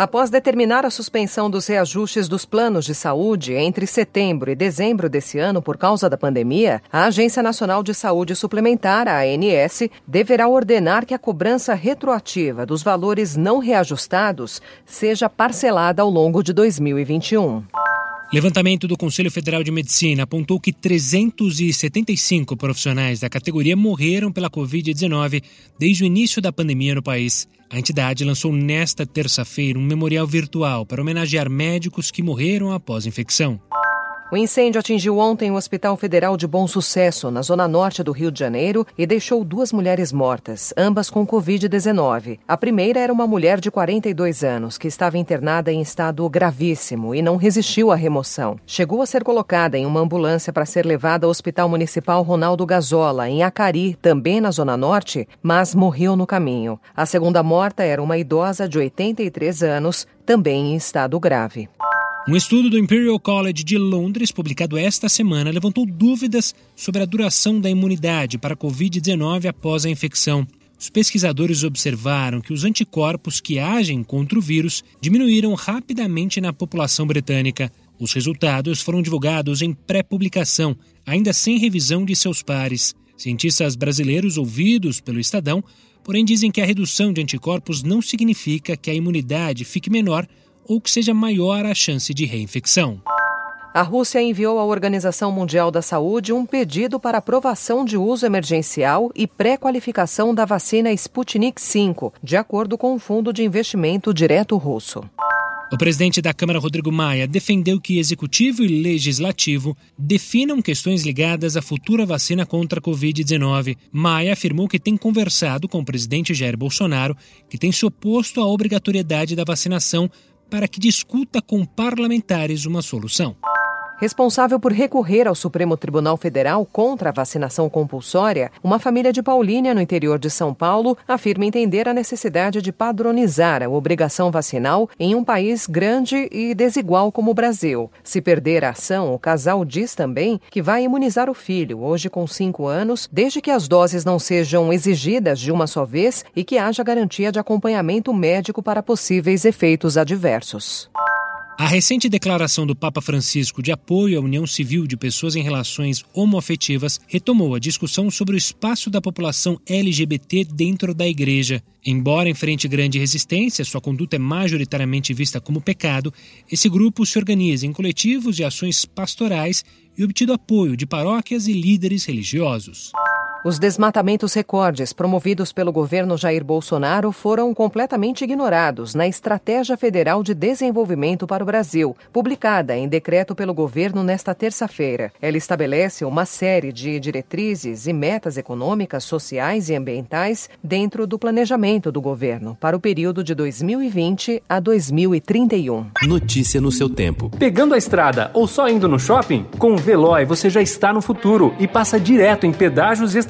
Após determinar a suspensão dos reajustes dos planos de saúde entre setembro e dezembro desse ano por causa da pandemia, a Agência Nacional de Saúde Suplementar, a ANS, deverá ordenar que a cobrança retroativa dos valores não reajustados seja parcelada ao longo de 2021. Levantamento do Conselho Federal de Medicina apontou que 375 profissionais da categoria morreram pela Covid-19 desde o início da pandemia no país. A entidade lançou nesta terça-feira um memorial virtual para homenagear médicos que morreram após infecção. O incêndio atingiu ontem o Hospital Federal de Bom Sucesso, na zona norte do Rio de Janeiro, e deixou duas mulheres mortas, ambas com Covid-19. A primeira era uma mulher de 42 anos, que estava internada em estado gravíssimo e não resistiu à remoção. Chegou a ser colocada em uma ambulância para ser levada ao Hospital Municipal Ronaldo Gazola, em Acari, também na zona norte, mas morreu no caminho. A segunda morta era uma idosa de 83 anos, também em estado grave. Um estudo do Imperial College de Londres, publicado esta semana, levantou dúvidas sobre a duração da imunidade para a Covid-19 após a infecção. Os pesquisadores observaram que os anticorpos que agem contra o vírus diminuíram rapidamente na população britânica. Os resultados foram divulgados em pré-publicação, ainda sem revisão de seus pares. Cientistas brasileiros ouvidos pelo Estadão, porém, dizem que a redução de anticorpos não significa que a imunidade fique menor ou que seja maior a chance de reinfecção. A Rússia enviou à Organização Mundial da Saúde um pedido para aprovação de uso emergencial e pré-qualificação da vacina Sputnik V, de acordo com o Fundo de Investimento Direto Russo. O presidente da Câmara, Rodrigo Maia, defendeu que executivo e legislativo definam questões ligadas à futura vacina contra a Covid-19. Maia afirmou que tem conversado com o presidente Jair Bolsonaro, que tem se oposto à obrigatoriedade da vacinação para que discuta com parlamentares uma solução responsável por recorrer ao Supremo Tribunal Federal contra a vacinação compulsória, uma família de Paulínia, no interior de São Paulo, afirma entender a necessidade de padronizar a obrigação vacinal em um país grande e desigual como o Brasil. Se perder a ação, o casal diz também que vai imunizar o filho, hoje com cinco anos, desde que as doses não sejam exigidas de uma só vez e que haja garantia de acompanhamento médico para possíveis efeitos adversos. A recente declaração do Papa Francisco de apoio à união civil de pessoas em relações homoafetivas retomou a discussão sobre o espaço da população LGBT dentro da igreja. Embora enfrente grande resistência, sua conduta é majoritariamente vista como pecado, esse grupo se organiza em coletivos e ações pastorais e obtido apoio de paróquias e líderes religiosos. Os desmatamentos recordes promovidos pelo governo Jair Bolsonaro foram completamente ignorados na Estratégia Federal de Desenvolvimento para o Brasil, publicada em decreto pelo governo nesta terça-feira. Ela estabelece uma série de diretrizes e metas econômicas, sociais e ambientais dentro do planejamento do governo para o período de 2020 a 2031. Notícia no seu tempo. Pegando a estrada ou só indo no shopping? Com o Veloy você já está no futuro e passa direto em pedágios e